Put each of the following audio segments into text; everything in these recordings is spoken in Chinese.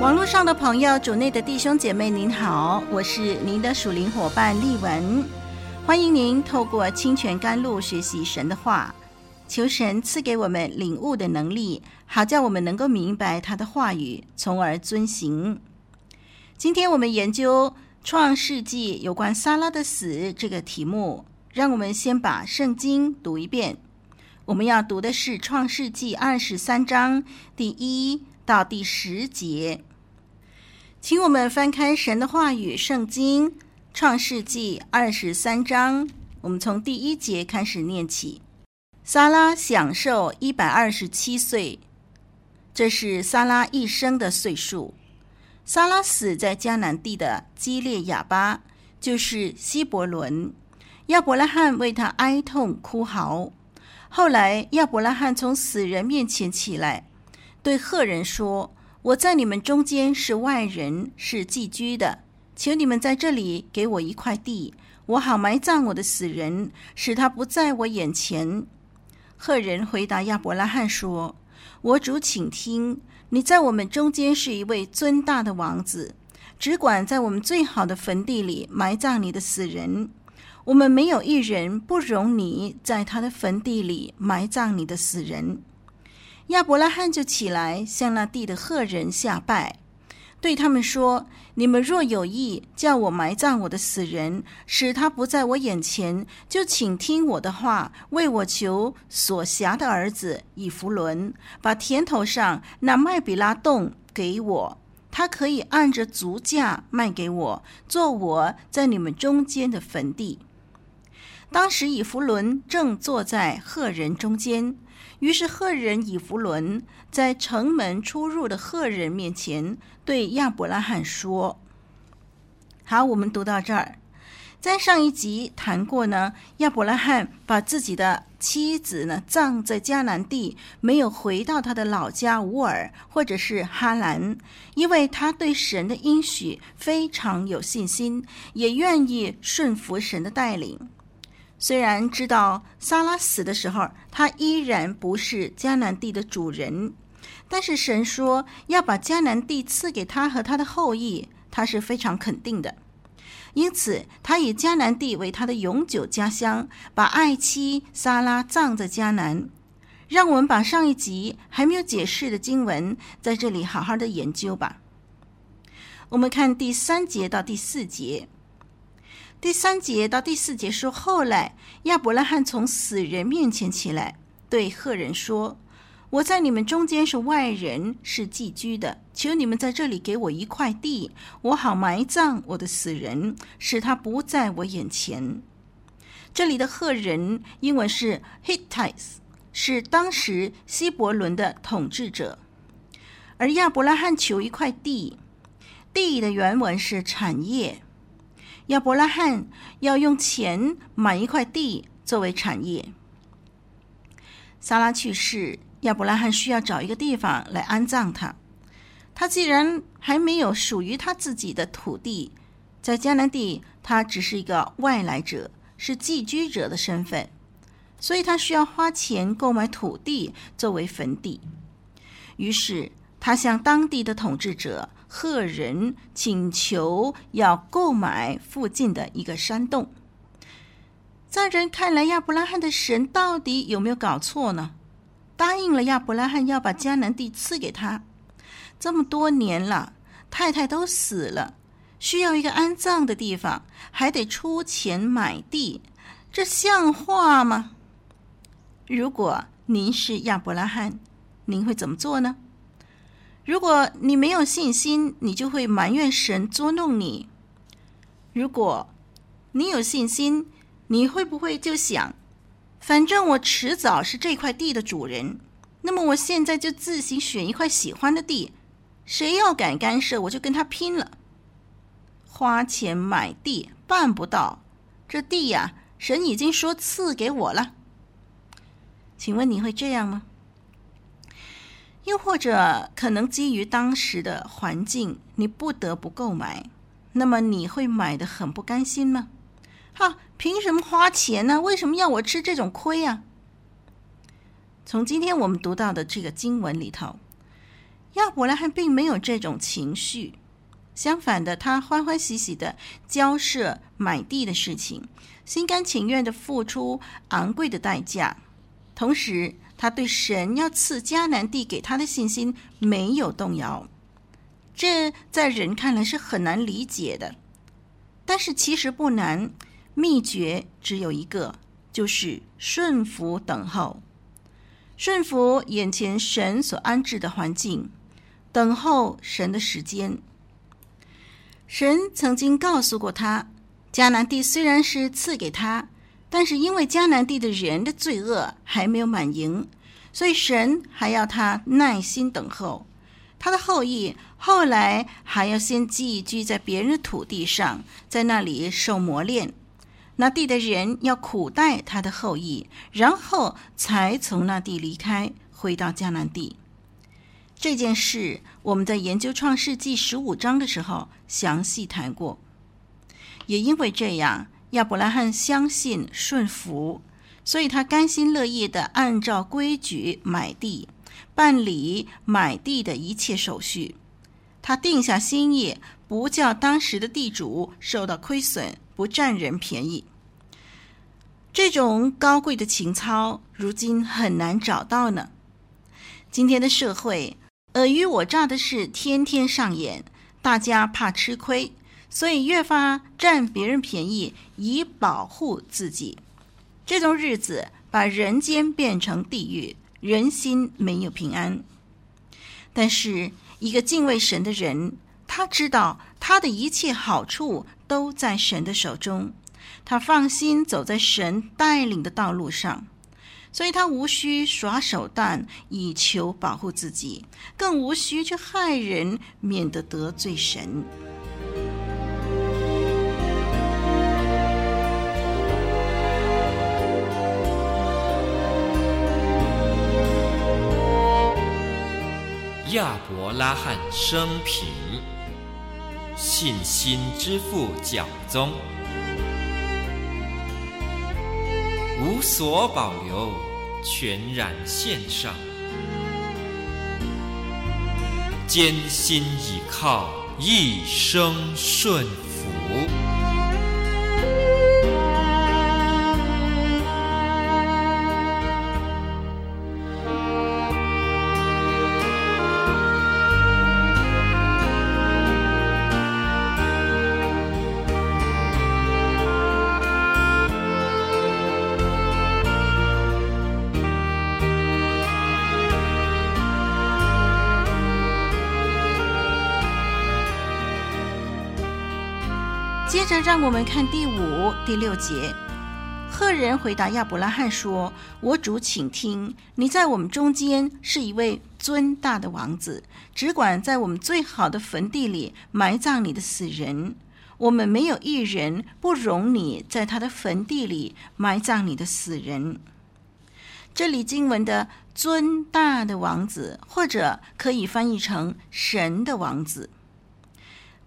网络上的朋友，主内的弟兄姐妹，您好，我是您的属灵伙伴丽文，欢迎您透过清泉甘露学习神的话，求神赐给我们领悟的能力，好叫我们能够明白他的话语，从而遵行。今天我们研究创世纪有关撒拉的死这个题目，让我们先把圣经读一遍。我们要读的是创世纪二十三章第一到第十节。请我们翻开神的话语，《圣经·创世纪》二十三章，我们从第一节开始念起。撒拉享寿一百二十七岁，这是撒拉一生的岁数。撒拉死在迦南地的基列雅巴，就是希伯伦。亚伯拉罕为他哀痛哭嚎。后来亚伯拉罕从死人面前起来，对赫人说。我在你们中间是外人，是寄居的。求你们在这里给我一块地，我好埋葬我的死人，使他不在我眼前。赫人回答亚伯拉罕说：“我主，请听，你在我们中间是一位尊大的王子，只管在我们最好的坟地里埋葬你的死人。我们没有一人不容你在他的坟地里埋葬你的死人。”亚伯拉罕就起来，向那地的赫人下拜，对他们说：“你们若有意叫我埋葬我的死人，使他不在我眼前，就请听我的话，为我求所辖的儿子以弗伦，把田头上那麦比拉洞给我，他可以按着足价卖给我，做我在你们中间的坟地。”当时以弗伦正坐在赫人中间。于是赫人以弗伦在城门出入的赫人面前对亚伯拉罕说：“好，我们读到这儿，在上一集谈过呢。亚伯拉罕把自己的妻子呢葬在迦南地，没有回到他的老家乌尔或者是哈兰，因为他对神的应许非常有信心，也愿意顺服神的带领。”虽然知道撒拉死的时候，他依然不是迦南地的主人，但是神说要把迦南地赐给他和他的后裔，他是非常肯定的。因此，他以迦南地为他的永久家乡，把爱妻撒拉葬在迦南。让我们把上一集还没有解释的经文，在这里好好的研究吧。我们看第三节到第四节。第三节到第四节说，后来亚伯拉罕从死人面前起来，对赫人说：“我在你们中间是外人，是寄居的。求你们在这里给我一块地，我好埋葬我的死人，使他不在我眼前。”这里的赫人英文是 Hittites，是当时希伯伦的统治者。而亚伯拉罕求一块地，地的原文是产业。亚伯拉罕要用钱买一块地作为产业。撒拉去世，亚伯拉罕需要找一个地方来安葬他。他既然还没有属于他自己的土地，在迦南地，他只是一个外来者，是寄居者的身份，所以他需要花钱购买土地作为坟地。于是他向当地的统治者赫人请求要购买附近的一个山洞。在人看来，亚伯拉罕的神到底有没有搞错呢？答应了亚伯拉罕要把迦南地赐给他。这么多年了，太太都死了，需要一个安葬的地方，还得出钱买地，这像话吗？如果您是亚伯拉罕，您会怎么做呢？如果你没有信心，你就会埋怨神捉弄你；如果你有信心，你会不会就想，反正我迟早是这块地的主人，那么我现在就自行选一块喜欢的地。谁要敢干涉，我就跟他拼了。花钱买地办不到，这地呀，神已经说赐给我了。请问你会这样吗？又或者可能基于当时的环境，你不得不购买，那么你会买的很不甘心吗？哈，凭什么花钱呢？为什么要我吃这种亏呀？从今天我们读到的这个经文里头。亚伯拉罕并没有这种情绪，相反的，他欢欢喜喜的交涉买地的事情，心甘情愿的付出昂贵的代价。同时，他对神要赐迦南地给他的信心没有动摇。这在人看来是很难理解的，但是其实不难。秘诀只有一个，就是顺服等候，顺服眼前神所安置的环境。等候神的时间。神曾经告诉过他，迦南地虽然是赐给他，但是因为迦南地的人的罪恶还没有满盈，所以神还要他耐心等候。他的后裔后来还要先寄居在别人的土地上，在那里受磨练。那地的人要苦待他的后裔，然后才从那地离开，回到迦南地。这件事我们在研究创世纪十五章的时候详细谈过，也因为这样，亚伯拉罕相信顺服，所以他甘心乐意地按照规矩买地，办理买地的一切手续。他定下心意，不叫当时的地主受到亏损，不占人便宜。这种高贵的情操，如今很难找到呢。今天的社会。尔虞我诈的事天天上演，大家怕吃亏，所以越发占别人便宜以保护自己。这种日子把人间变成地狱，人心没有平安。但是一个敬畏神的人，他知道他的一切好处都在神的手中，他放心走在神带领的道路上。所以他无需耍手段以求保护自己，更无需去害人，免得得罪神。亚伯拉罕生平，信心之父讲宗。无所保留，全然献上，艰辛倚靠，一生顺服。着，让我们看第五、第六节。赫人回答亚伯拉罕说：“我主，请听，你在我们中间是一位尊大的王子，只管在我们最好的坟地里埋葬你的死人。我们没有一人不容你在他的坟地里埋葬你的死人。”这里经文的“尊大的王子”或者可以翻译成“神的王子”。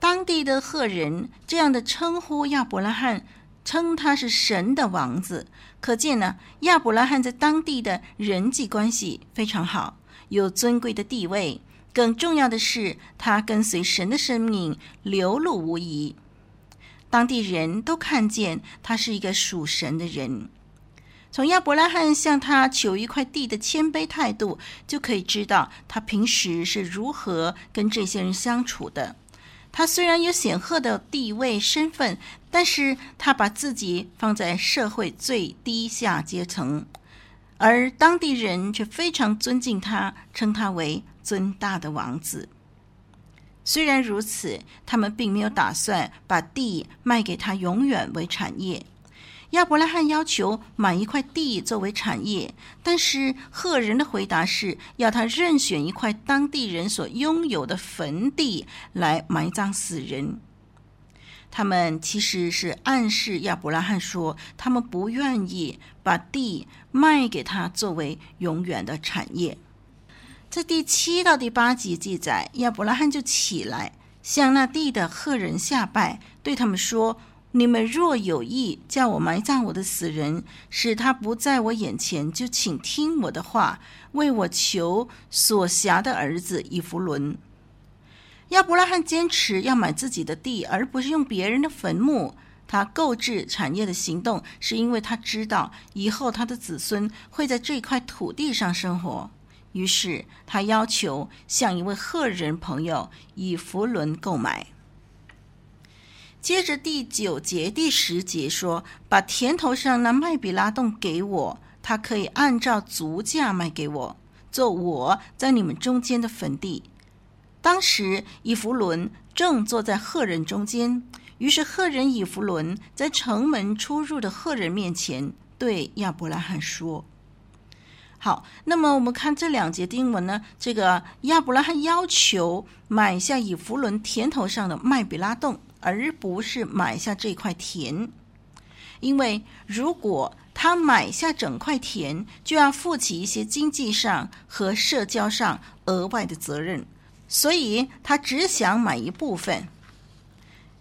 当地的赫人这样的称呼亚伯拉罕，称他是神的王子，可见呢，亚伯拉罕在当地的人际关系非常好，有尊贵的地位。更重要的是，他跟随神的生命流露无遗。当地人都看见他是一个属神的人。从亚伯拉罕向他求一块地的谦卑态度，就可以知道他平时是如何跟这些人相处的。他虽然有显赫的地位身份，但是他把自己放在社会最低下阶层，而当地人却非常尊敬他，称他为尊大的王子。虽然如此，他们并没有打算把地卖给他永远为产业。亚伯拉罕要求买一块地作为产业，但是赫人的回答是要他任选一块当地人所拥有的坟地来埋葬死人。他们其实是暗示亚伯拉罕说，他们不愿意把地卖给他作为永远的产业。在第七到第八节记载，亚伯拉罕就起来，向那地的赫人下拜，对他们说：“你们若有意叫我埋葬我的死人，使他不在我眼前，就请听我的话，为我求所辖的儿子以弗伦。”亚伯拉罕坚持要买自己的地，而不是用别人的坟墓。他购置产业的行动，是因为他知道以后他的子孙会在这块土地上生活。于是他要求向一位赫人朋友以弗伦购买。接着第九节、第十节说：“把田头上那麦比拉洞给我，他可以按照足价卖给我，做我在你们中间的坟地。”当时以弗伦正坐在赫人中间，于是赫人以弗伦在城门出入的赫人面前对亚伯拉罕说。好，那么我们看这两节经文呢，这个亚伯拉罕要求买下以弗伦田头上的麦比拉洞，而不是买下这块田，因为如果他买下整块田，就要负起一些经济上和社交上额外的责任，所以他只想买一部分。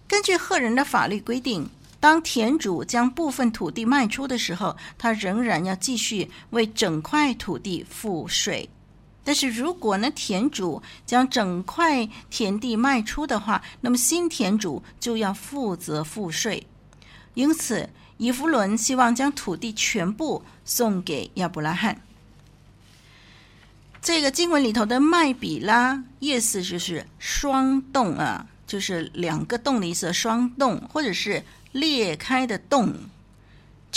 根据赫人的法律规定。当田主将部分土地卖出的时候，他仍然要继续为整块土地付税。但是如果呢，田主将整块田地卖出的话，那么新田主就要负责付税。因此，以弗伦希望将土地全部送给亚伯拉罕。这个经文里头的麦比拉意思就是双洞啊，就是两个洞的意思，双洞或者是。裂开的洞，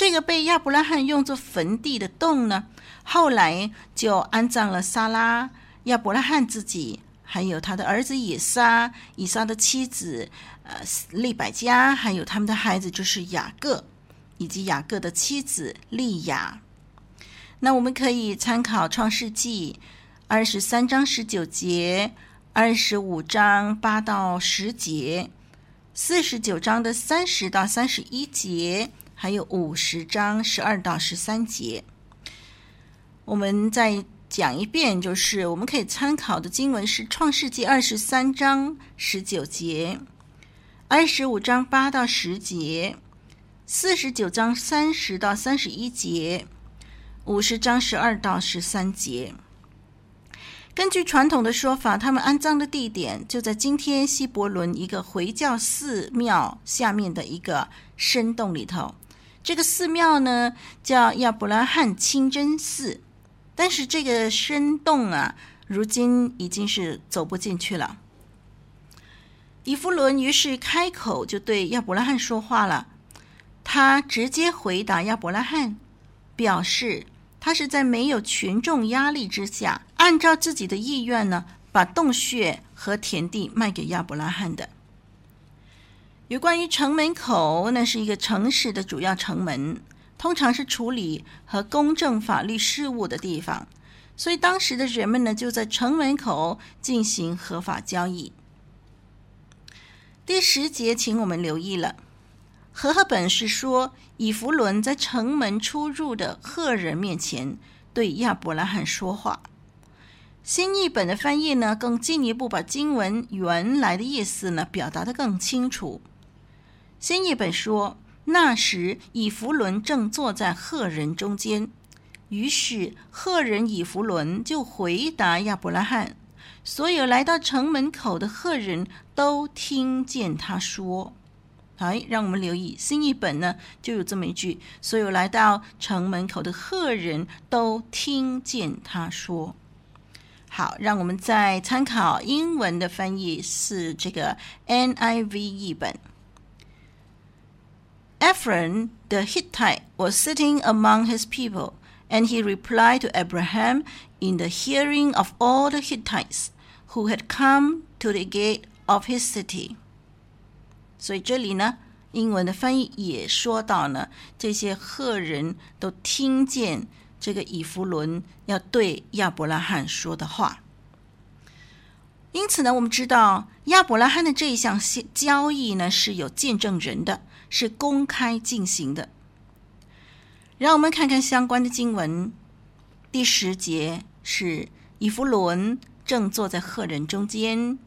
这个被亚伯拉罕用作坟地的洞呢，后来就安葬了撒拉、亚伯拉罕自己，还有他的儿子以撒、以撒的妻子呃利百加，还有他们的孩子就是雅各，以及雅各的妻子利亚。那我们可以参考创世纪二十三章十九节、二十五章八到十节。四十九章的三十到三十一节，还有五十章十二到十三节，我们再讲一遍，就是我们可以参考的经文是《创世纪》二十三章十九节，二十五章八到十节，四十九章三十到三十一节，五十章十二到十三节。根据传统的说法，他们安葬的地点就在今天希伯伦一个回教寺庙下面的一个深洞里头。这个寺庙呢叫亚伯拉罕清真寺，但是这个深洞啊，如今已经是走不进去了。以弗伦于是开口就对亚伯拉罕说话了，他直接回答亚伯拉罕，表示。他是在没有群众压力之下，按照自己的意愿呢，把洞穴和田地卖给亚伯拉罕的。有关于城门口，那是一个城市的主要城门，通常是处理和公正法律事务的地方，所以当时的人们呢，就在城门口进行合法交易。第十节，请我们留意了。和合本是说，以弗伦在城门出入的赫人面前对亚伯拉罕说话。新译本的翻译呢，更进一步把经文原来的意思呢表达得更清楚。新译本说，那时以弗伦正坐在赫人中间，于是赫人以弗伦就回答亚伯拉罕，所有来到城门口的赫人都听见他说。哎，让我们留意新译本呢，就有这么一句：所有来到城门口的赫人都听见他说。好，让我们再参考英文的翻译是这个 NIV 译本。Ephron the Hittite was sitting among his people, and he replied to Abraham in the hearing of all the Hittites who had come to the gate of his city. 所以这里呢，英文的翻译也说到呢，这些赫人都听见。这个以弗伦要对亚伯拉罕说的话，因此呢，我们知道亚伯拉罕的这一项交易呢是有见证人的，是公开进行的。让我们看看相关的经文，第十节是以弗伦正坐在赫人中间，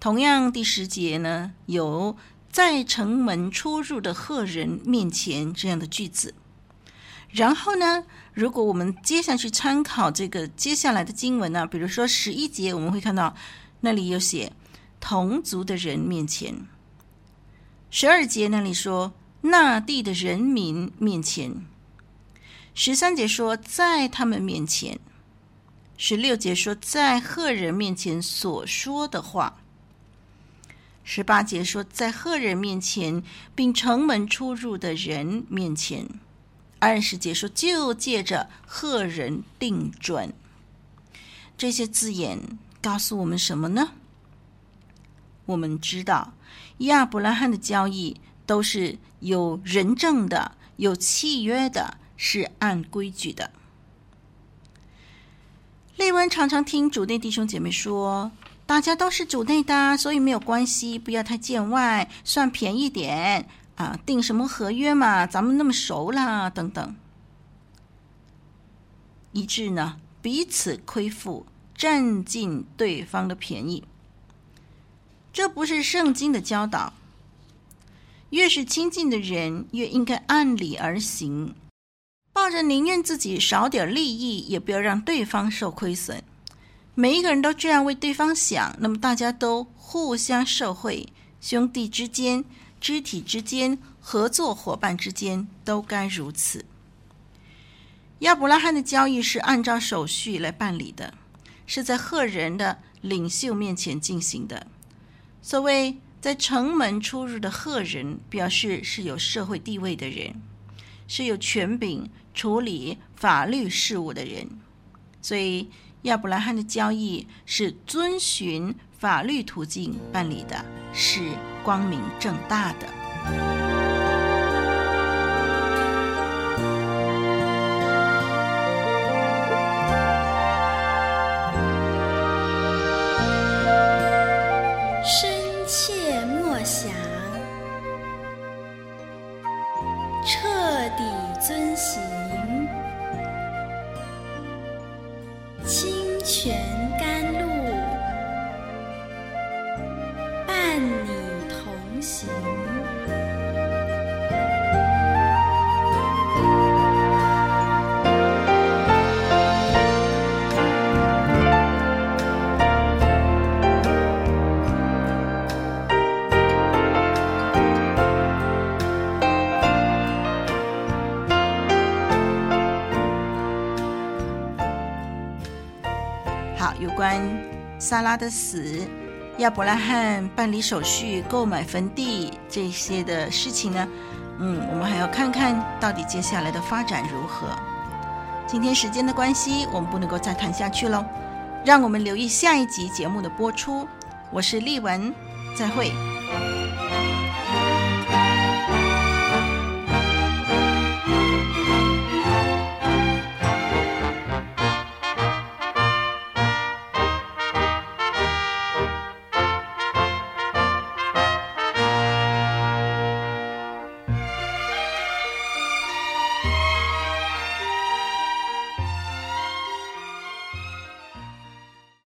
同样第十节呢有在城门出入的赫人面前这样的句子。然后呢，如果我们接下去参考这个接下来的经文呢，比如说十一节，我们会看到那里有写同族的人面前；十二节那里说那地的人民面前；十三节说在他们面前；十六节说在赫人面前所说的话；十八节说在赫人面前，并城门出入的人面前。二十节说，就借着赫人定准，这些字眼告诉我们什么呢？我们知道亚伯拉罕的交易都是有人证的、有契约的，是按规矩的。丽文常常听主内弟兄姐妹说，大家都是主内的，所以没有关系，不要太见外，算便宜点。啊，订什么合约嘛？咱们那么熟啦，等等，以致呢彼此亏负，占尽对方的便宜。这不是圣经的教导。越是亲近的人，越应该按理而行，抱着宁愿自己少点利益，也不要让对方受亏损。每一个人都这样为对方想，那么大家都互相受惠，兄弟之间。肢体之间、合作伙伴之间都该如此。亚伯拉罕的交易是按照手续来办理的，是在赫人的领袖面前进行的。所谓在城门出入的赫人，表示是有社会地位的人，是有权柄处理法律事务的人。所以亚伯拉罕的交易是遵循法律途径办理的，是。光明正大的。撒拉的死，亚伯拉罕办理手续、购买坟地这些的事情呢，嗯，我们还要看看到底接下来的发展如何。今天时间的关系，我们不能够再谈下去喽，让我们留意下一集节目的播出。我是丽文，再会。